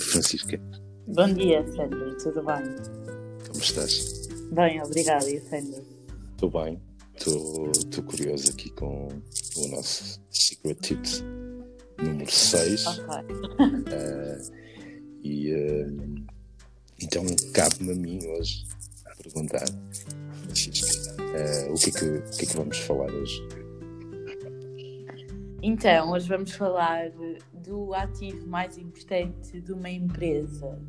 Francisca. Bom dia, Sandra. Tudo bem? Como estás? Bem, obrigada. E a Sandra? Estou bem. Estou curioso aqui com o nosso Secret Tips número 6. Ok. Uh, e uh, então cabe-me a mim hoje perguntar, Francisca, uh, o, que é que, o que é que vamos falar hoje? Então, hoje vamos falar do ativo mais importante de uma empresa.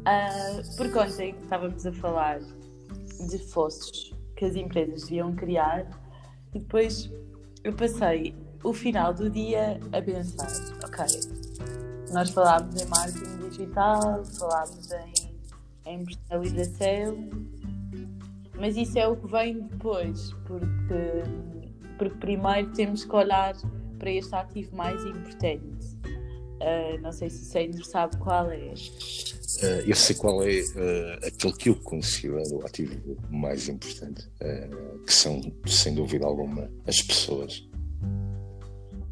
Uh, porque ontem estávamos a falar de fossos que as empresas deviam criar e depois eu passei o final do dia a pensar, ok, nós falámos em marketing digital, falámos em, em personalização, mas isso é o que vem depois, porque, porque primeiro temos que olhar para este ativo mais importante. Uh, não sei se o Sandro sabe qual é. Uh, eu sei qual é uh, aquele que eu considero o ativo mais importante, que são, sem dúvida alguma, as pessoas.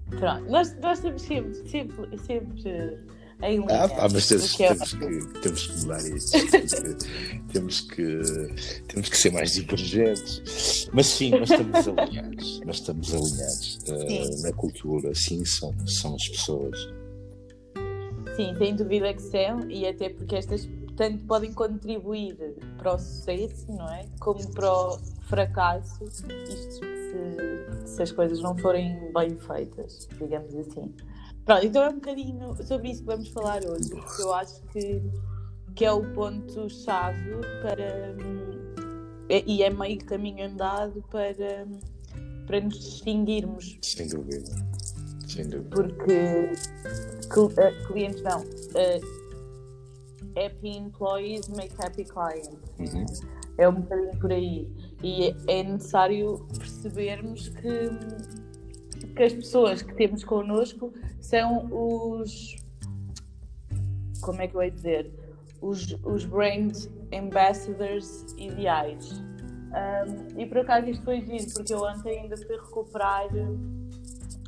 Pronto, nós, nós temos sempre, sempre, sempre em linha. Ah, mas temos, que, é temos, que, temos que mudar isso. temos, que, temos que ser mais divergentes. Mas sim, nós estamos alinhados. Nós estamos alinhados uh, na cultura, sim, são, são as pessoas. Sim, sem dúvida que são, e até porque estas tanto podem contribuir para o sucesso, não é? Como para o fracasso, isto se, se as coisas não forem bem feitas, digamos assim. Pronto, então é um bocadinho sobre isso que vamos falar hoje, porque eu acho que, que é o ponto-chave para. E é meio caminho andado para, para nos distinguirmos. Sem dúvida. Sem dúvida. Porque uh, clientes não. Uh, happy employees make happy clients. Uhum. É um bocadinho por aí. E é necessário percebermos que que as pessoas que temos connosco são os. Como é que eu ia dizer? Os, os brand ambassadors ideais. Um, e por acaso isto foi giro, porque eu ontem ainda fui recuperar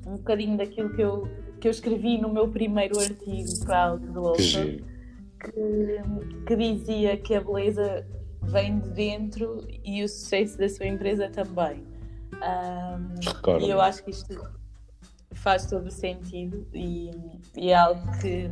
um bocadinho daquilo que eu, que eu escrevi no meu primeiro artigo para a Outlook, que, que dizia que a beleza vem de dentro e o sucesso da sua empresa também. Um, e eu acho que isto faz todo o sentido e, e é algo que,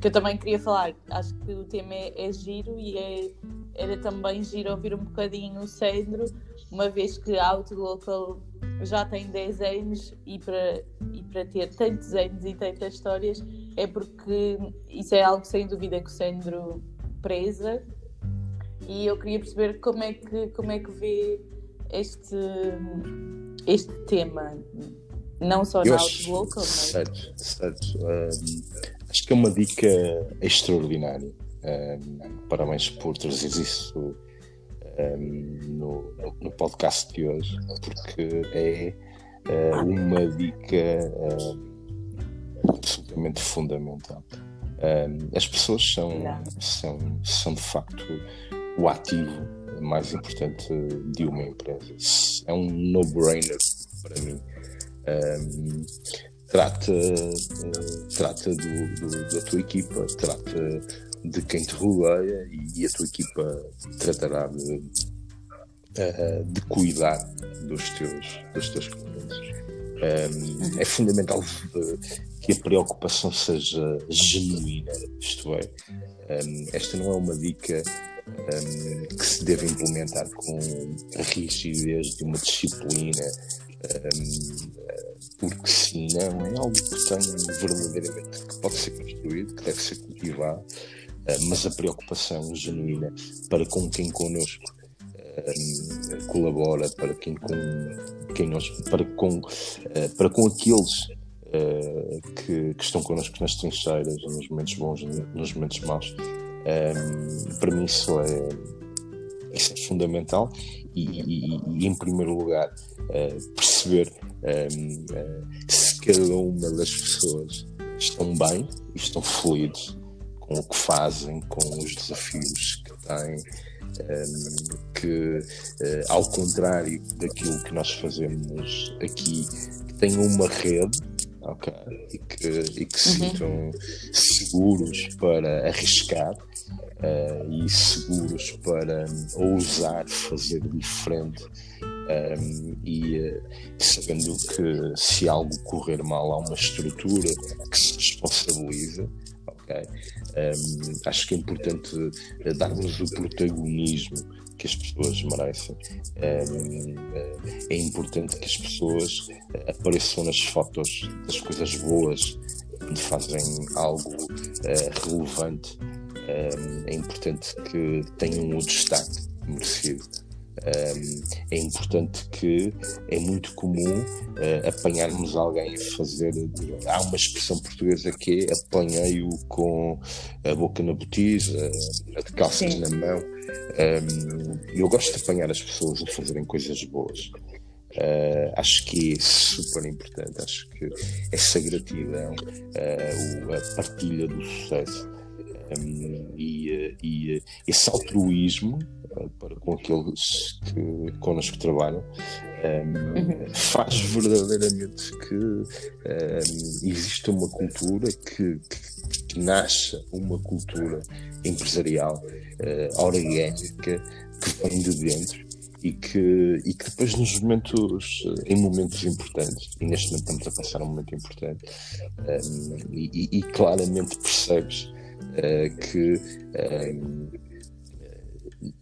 que eu também queria falar. Acho que o tema é, é giro e é, era também giro ouvir um bocadinho o Sandro, uma vez que a Autolocal já tem 10 anos e para, e para ter tantos anos e tantas histórias é porque isso é algo sem dúvida que o Sandro preza e eu queria perceber como é que, como é que vê este, este tema não só na acho, local, mas. Certo, certo. Um, acho que é uma dica extraordinária. Um, parabéns por trazer isso um, no, no, podcast de hoje, porque é uh, uma dica absolutamente fundamental. as pessoas são, são, são de facto o ativo mais importante de uma empresa. É um no-brainer para mim. Um, trata, uh, trata do, do, da tua equipa, trata de quem te rodeia e, a tua equipa tratará de, uh, de cuidar dos teus, dos teus clientes. Um, é fundamental que a preocupação seja genuína, isto é, um, esta não é uma dica um, que se deve implementar com a rigidez de uma disciplina porque sim, não é algo que tem verdadeiramente que pode ser construído, que deve ser cultivado, mas a preocupação genuína para com quem connosco colabora, para quem com quem nós, para com, ah, para com aqueles ah, que, que, estão connosco nas trincheiras, nos momentos bons, nos momentos maus. para mim isso é, isso é fundamental. E, e, e, em primeiro lugar uh, perceber um, ehm, uh, eh, se cada uma das pessoas estão bem e estão felizes com o que fazem, com os desafios que têm, ehm, que uh, ao contrário daquilo que nós fazemos aqui, que tenham uma rede ok? E que, e que se uhum. sintam seguros para arriscar uh, e seguros para ousar fazer diferente. Um, e uh, sabendo que se algo correr mal há uma estrutura que se responsabiliza okay? um, acho que é importante darmos o protagonismo que as pessoas merecem. É, é importante que as pessoas eh, apareçam nas fotos das coisas boas quando fazem algo eh, relevante. É importante que tenham o destaque merecido. É importante que é muito comum uh, apanharmos alguém a fazer. Há uma expressão portuguesa que é apanhei-o com a boca na botija, a de calças Sim. na mão. Eu gosto de apanhar as pessoas a fazerem coisas boas. Uh, acho que é super importante. Acho que essa gratidão, uh, a partilha do sucesso um, e, e, esse altruísmo para com aqueles que connosco trabalham um, faz verdadeiramente que um, exista uma cultura que, que, que nasça uma cultura empresarial uh, orgânica que vem de dentro e que, e que depois nos momentos, em momentos importantes, e neste momento estamos a passar um momento importante, um, e, e, claramente percebes uh, que um,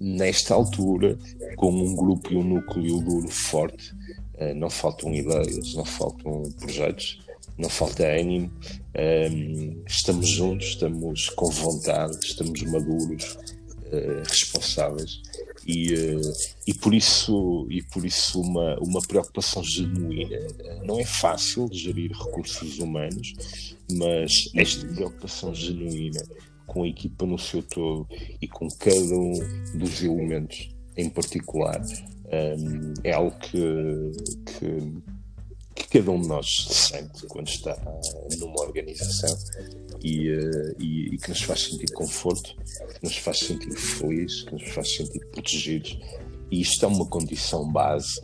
nesta altura, como um grupo e um núcleo duro forte, uh, não faltam ideias, não faltam projetos, não falta ânimo, um, estamos juntos, estamos com vontade, estamos maduros, uh, responsáveis. E, uh, e por isso e por isso uma uma preocupação genuína. Não é fácil gerir recursos humanos mas esta preocupação genuína com a equipa no seu todo e com cada um dos elementos em particular um, é algo que, que que cada um de nós sente quando está numa organização e, uh, e, e, que nos faz sentir conforto, que nos faz sentir felizes, que nos faz sentir protegidos. E isto é uma condição base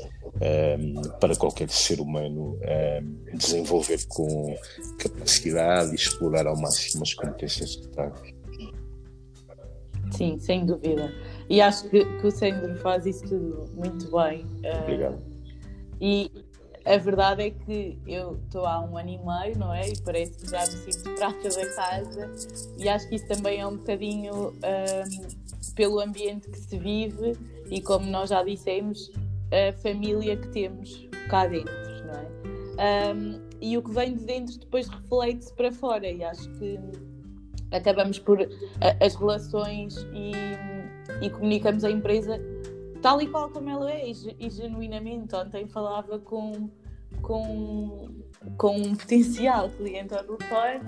para qualquer ser humano um, ehm, desenvolver com capacidade e explorar ao máximo as competências que tem. Sim, sem dúvida. E acho que, que o Sandro faz isso tudo muito bem. Obrigado. Uh, e, a verdade é que eu estou há um ano e meio, não é? E parece que já me sinto prata da casa, e acho que isso também é um bocadinho um, pelo ambiente que se vive e, como nós já dissemos, a família que temos cá dentro, não é? Um, e o que vem de dentro depois reflete-se para fora, e acho que acabamos por as relações e, e comunicamos a empresa tal e qual como ela é, e, e genuinamente. Ontem falava com, com, com um potencial cliente ao telefone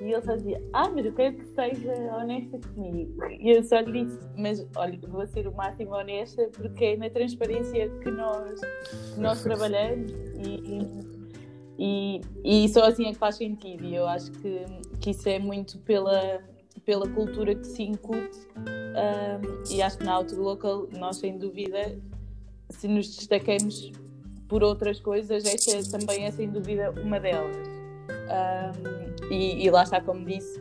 e ele só dizia: Ah, mas eu quero que seja honesta comigo. E eu só lhe disse: Mas olha, vou ser o máximo honesta porque é na transparência que nós, que nós trabalhamos e, e, e só assim é que faz sentido. E eu acho que, que isso é muito pela pela cultura que se incute um, e acho que na Autolocal nós sem dúvida se nos destaquemos por outras coisas esta também é sem dúvida uma delas um, e, e, lá está como disse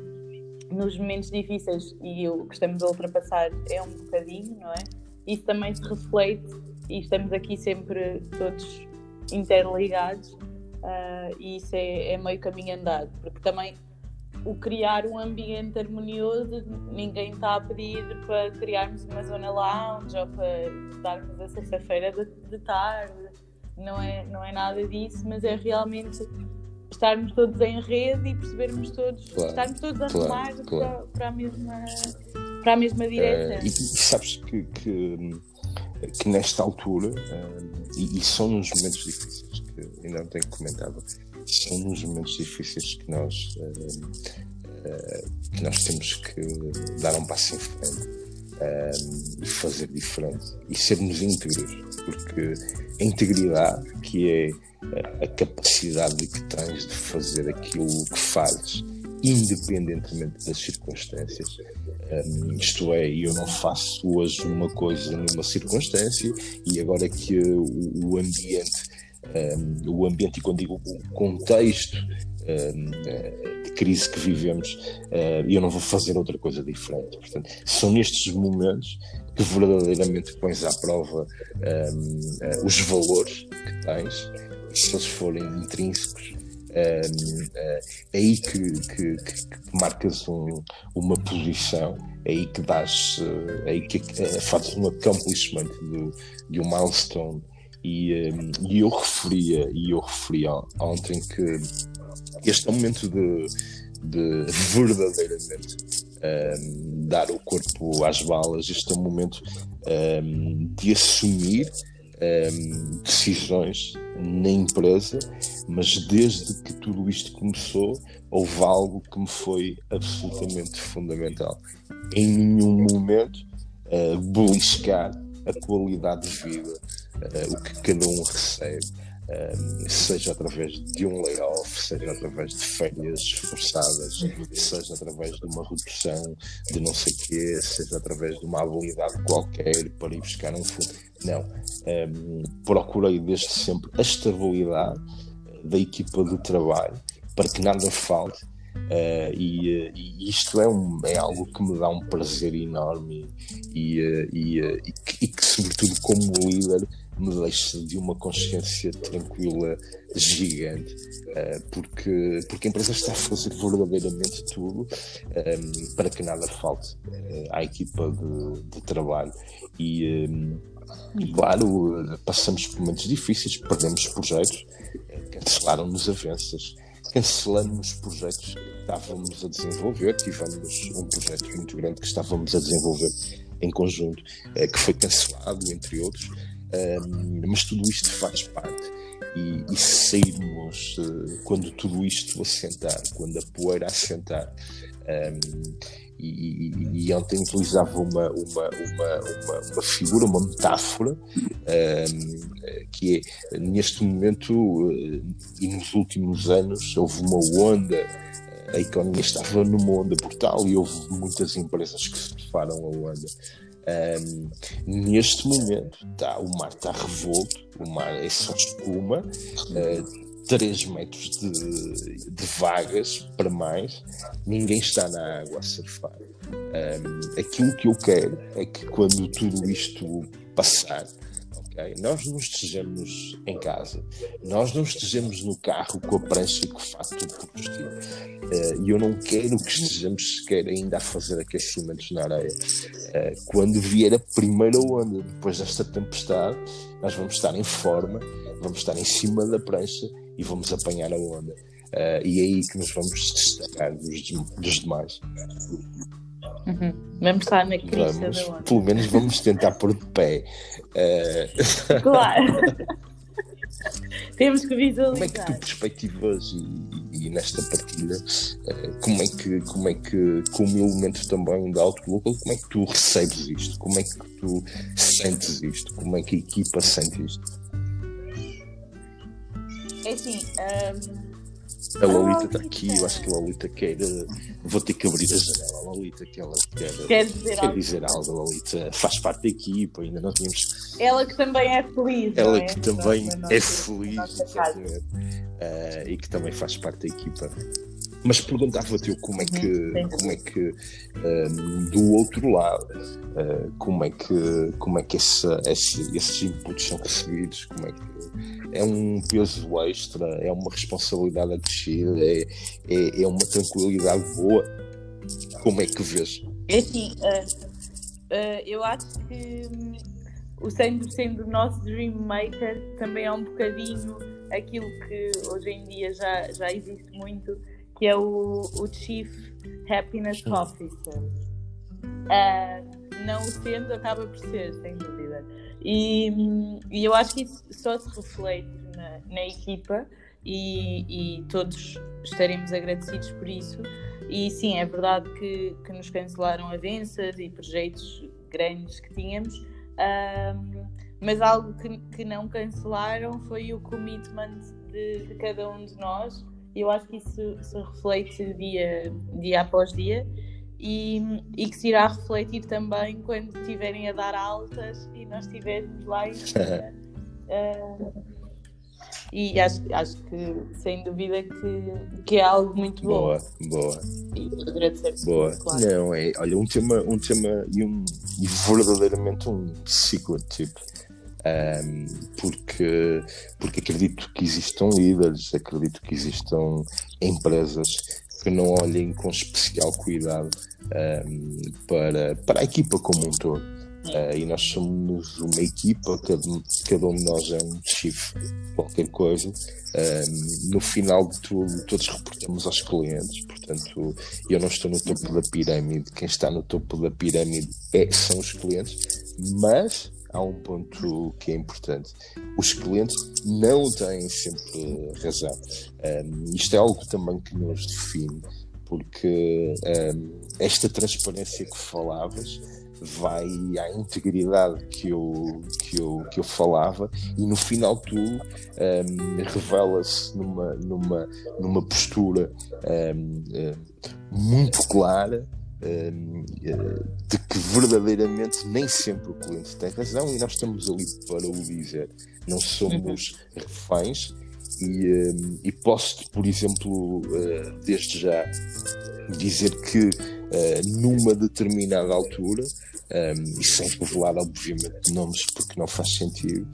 nos momentos difíceis e o que estamos a ultrapassar é um bocadinho não é? isso também se reflete e estamos aqui sempre todos interligados uh, e isso é, é meio caminho andado porque também o criar um ambiente harmonioso, ninguém está a pedir para criarmos uma zona lounge ou para darmos a sexta-feira de, de, tarde, não é, não é nada disso, mas é realmente estarmos todos em rede e percebermos todos, claro, estarmos todos a claro, remar claro. Para, para, a mesma, para a mesma direção. Uh, e, e, sabes que, que, que nesta altura, uh, e, e, são nos momentos difíceis que ainda não tenho comentado, são nos momentos difíceis que nós, uh, que nós temos que dar um passo em frente e fazer diferente e sermos íntegros, porque a integridade, que é a capacidade que tens de fazer aquilo que fazes, independentemente das circunstâncias. Um, isto é, eu não faço hoje uma coisa numa circunstância e agora que o, o ambiente um, o ambiente, e quando digo o contexto um, de crise que vivemos, uh, eu não vou fazer outra coisa diferente. Portanto, são nestes momentos que verdadeiramente pões à prova uh, os valores que tens, se eles forem intrínsecos, um, é aí que, que, que, marcas um, uma posição, é aí que dás, é aí que uh, fazes um accomplishment de, de um milestone. E, um, e eu referia, e eu referia ontem que este é o momento de, de verdadeiramente um, dar o corpo às balas, este é o momento um, de assumir decisões na empresa, mas desde que tudo isto começou, houve algo que me foi absolutamente fundamental. Em nenhum momento uh, beliscar a qualidade de vida, uh, o que cada um recebe, seja através de um layoff, seja através de férias forçadas, seja através de uma redução de não sei quê, seja através de uma habilidade qualquer para ir buscar um fundo. Não. Um, procurei desde sempre a estabilidade da equipa de trabalho para que nada falte. Uh, e, uh, e, isto é, um, é algo que me dá um prazer enorme e, e, e e, que, sobretudo, como líder, me deixa de uma consciência tranquila gigante, uh, porque, porque a empresa está a fazer verdadeiramente tudo ehm, para que nada falte uh, à equipa de, de trabalho. Ehm, e, claro, passamos por momentos difíceis, perdemos projetos, cancelaram-nos avanças, cancelamos projetos que estávamos a desenvolver, tivemos um projeto muito grande que estávamos a desenvolver em conjunto, que foi cancelado, entre outros. Um, mas tudo isto faz parte. E, e sairmos uh, quando tudo isto assentar, quando a poeira assentar. Um, e, e, e, ontem utilizava uma, uma, uma, uma, figura, uma metáfora, um, que é, neste momento uh, e nos últimos anos, houve uma onda, a economia estava numa onda brutal e houve muitas empresas que se preparam a onda. Um, neste momento tá, o mar está revolto, o mar é só espuma, uh, 3 metros de, de, vagas para mais, ninguém está na água a surfar. Um, aquilo que eu quero é que quando tudo isto passar, Okay? Nós não estejamos em casa, nós não estejamos no carro com a prancha e com o fato por vestir. Uh, e eu não quero que estejamos sequer ainda a fazer aquecimentos na areia. Uh, quando vier a primeira onda, depois desta tempestade, nós vamos estar em forma, vamos estar em cima da prancha e vamos apanhar a onda. Uh, e é aí que nos vamos destacar dos, dos demais. Uhum. Vamos estar na crista vamos, da onda. Pelo menos vamos tentar pôr de pé. Uh... Claro. Temos que visualizar. Como é que tu perspectivas e, e nesta partilha, uh, como é que, como é que, como elemento também da Outlook, como é que tu recebes isto? Como é que tu sentes isto? Como é que a equipa sente isto? É assim, um a Lolita está aqui, eu acho que a Lolita quer. Vou ter que abrir a janela. A Lolita que ela quer, quer, dizer, quer algo. dizer algo. A Lolita faz parte da equipa, ainda não tínhamos. Ela que também é feliz. Ela é? que também é feliz, uh, e que também faz parte da equipa. Mas perguntava-te eu como é que, uhum, como é que um, do outro lado, uh, como é que, como é que essa, esse, esses inputs são recebidos, como é que é um peso extra, é uma responsabilidade a descer, é, é, é uma tranquilidade boa. Como é que vês? É assim, uh, eu acho que um, o 100% do nosso Dream Maker também é um bocadinho aquilo que hoje em dia já, já existe muito, que é o, o Chief Happiness Officer. Uh, não o sendo, acaba por ser, sem dúvida. E, e eu acho que isso só se reflete na, na equipa e, e, todos estaremos agradecidos por isso. E sim, é verdade que, que nos cancelaram avanças e projetos grandes que tínhamos, um, mas algo que, que não cancelaram foi o commitment de, de cada um de nós. Eu acho que isso se reflete dia, dia após dia e, e que se irá refletir também quando estiverem a dar altas e nós estivermos lá em cima. uh, e acho, acho que sem dúvida que, que é algo muito bom. Boa, boa. E agradecer boa. Claro. Não, é, olha, um tema, um tema e, um, e verdadeiramente um ciclo tipo. Um, porque, porque acredito que existam líderes, acredito que existam empresas que não olhem com especial cuidado um, para, para a equipa como um todo. Uh, e nós somos uma equipa, cada, cada um de nós é um chief, qualquer coisa. Uh, no final de tudo, todos reportamos aos clientes, portanto, eu não estou no topo da pirâmide, quem está no topo da pirâmide é, são os clientes, mas há um ponto que é importante: os clientes não têm sempre razão. Um, isto é algo também que nos define, porque um, esta transparência que falavas vai à integridade que eu, que eu, que eu falava e no final tudo um, revela-se numa, numa, numa postura um, muito clara de que verdadeiramente nem sempre o cliente tem razão e nós estamos ali para o dizer. Não somos reféns e, e posso, por exemplo, uh, desde já dizer que uh, numa determinada altura e sem revelar, obviamente, nomes porque não faz sentido,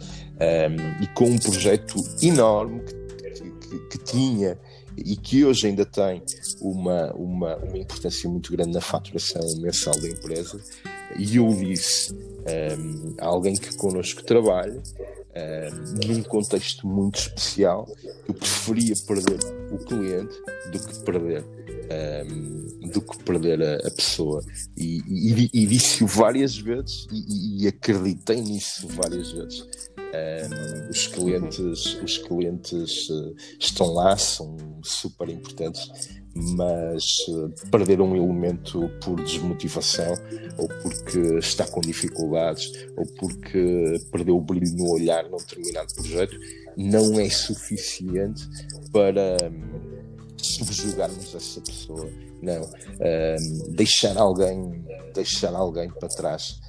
e com um projeto enorme que, que, que, tinha e que hoje ainda tem uma, uma, uma importância muito grande na faturação mensal da empresa. E eu disse um, a alguém que connosco trabalha, um, num contexto muito especial, eu preferia perder o cliente do que perder um, do que perder a, a pessoa. E, e, e disse-o várias vezes e, e, acreditei nisso várias vezes. Um, os clientes, os clientes uh, estão lá, são super importantes, mas uh, perder um elemento por desmotivação, ou porque está com dificuldades, ou porque perdeu o brilho no olhar num determinado projeto, não é suficiente para. Um, subjugarmos essa pessoa, não. Um, deixar alguém, deixar alguém para trás,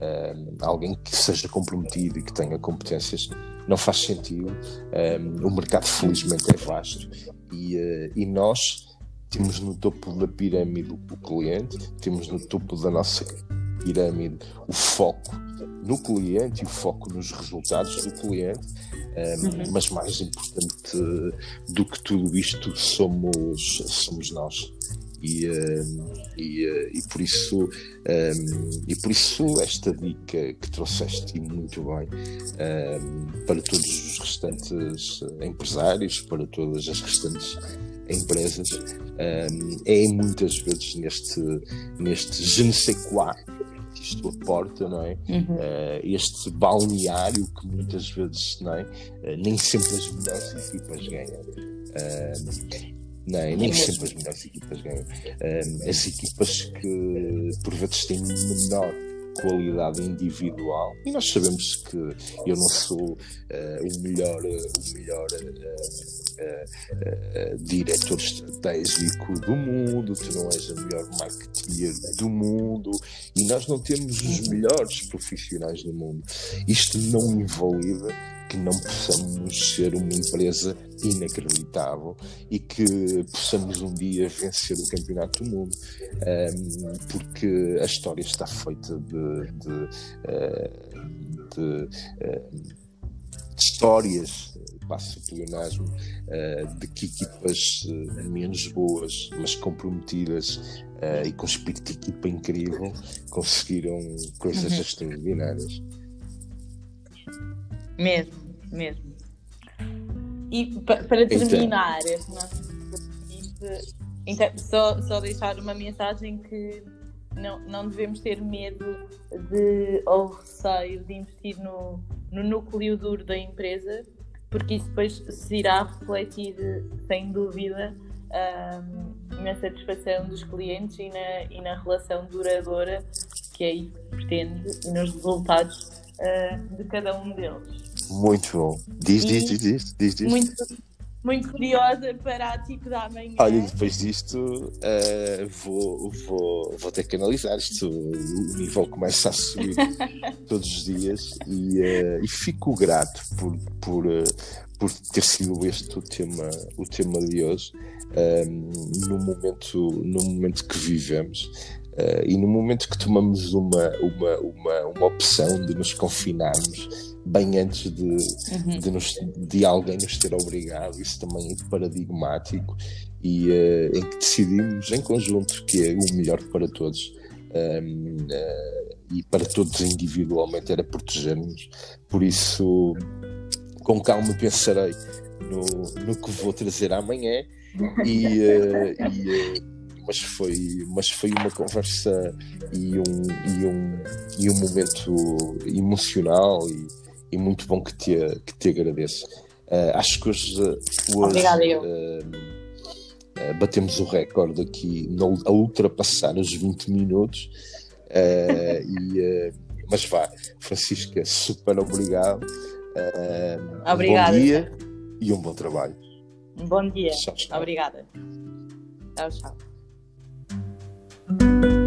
um, alguém que seja comprometido e que tenha competências, não faz sentido. Um, o mercado, felizmente, é vasto e, uh, e nós temos no topo da pirâmide o cliente, temos no topo da nossa pirâmide o foco no cliente e o foco nos resultados do cliente uhum. mas mais importante do que tudo isto somos, somos nós. E, e, eh, e, por isso e por isso esta dica que trouxeste muito bem para todos os restantes empresários, para todas as restantes empresas, é muitas vezes neste, neste je ne sais quoi isto aporta, não é? Uhum. Uh, este balneário que muitas vezes não é? Uh, nem sempre as melhores equipas ganham. Uh, não, é? nem sempre as melhores equipas ganham. as equipas que por vezes têm menor qualidade individual e nós sabemos que eu não sou o melhor, o melhor uh, diretor estratégico do mundo, tu não és a melhor marketeer do mundo e nós não temos os melhores profissionais do mundo. Isto não invalida que não possamos ser uma empresa inacreditável e que possamos um dia vencer o campeonato do mundo, um, porque a história está feita de, de, de, de histórias passo o pleonasmo, uh, de que equipas menos boas, mas comprometidas e com espírito de equipa incrível, conseguiram coisas uhum. extraordinárias. Mesmo, mesmo. E para então. terminar então. nosso então, só, só deixar uma mensagem que não, não devemos ter medo de ou receio de investir no, no núcleo duro da empresa, porque isso depois se irá refletir, sem dúvida, um, na satisfação dos clientes e na, e na relação duradoura que é isso que pretende e nos resultados uh, de cada um deles. Muito bom. Diz, diz, diz, diz, diz. Muito, muito curiosa para a tipo da manhã. Olha, depois disto uh, vou, vou, vou ter que analisar isto. O nível começa a subir todos os dias e, uh, e fico grato por, por, uh, por ter sido este o tema, o tema de hoje. no, momento, no momento que vivemos uh, e no momento que tomamos uma, uma, uma, uma opção de nos confinarmos bem antes de, uhum. de, nos, de, alguém nos ter obrigado, isso também é paradigmático e uh, em que decidimos em conjunto que é o melhor para todos. Um, uh, eh, e para todos individualmente era proteger-nos. Por isso, com calma pensarei no, no que vou trazer amanhã e, uh, e mas foi, mas foi uma conversa e um, e um, e um momento emocional e, e muito bom que te, que te agradeço. Uh, acho que hoje, hoje uh, batemos o recorde aqui no, a ultrapassar os 20 minutos. e, mas vá, Francisca, super obrigado. Obrigada. Um bom dia e um bom trabalho. Um bom dia. Tchau, tchau. Obrigada. Tchau, tchau. Thank you.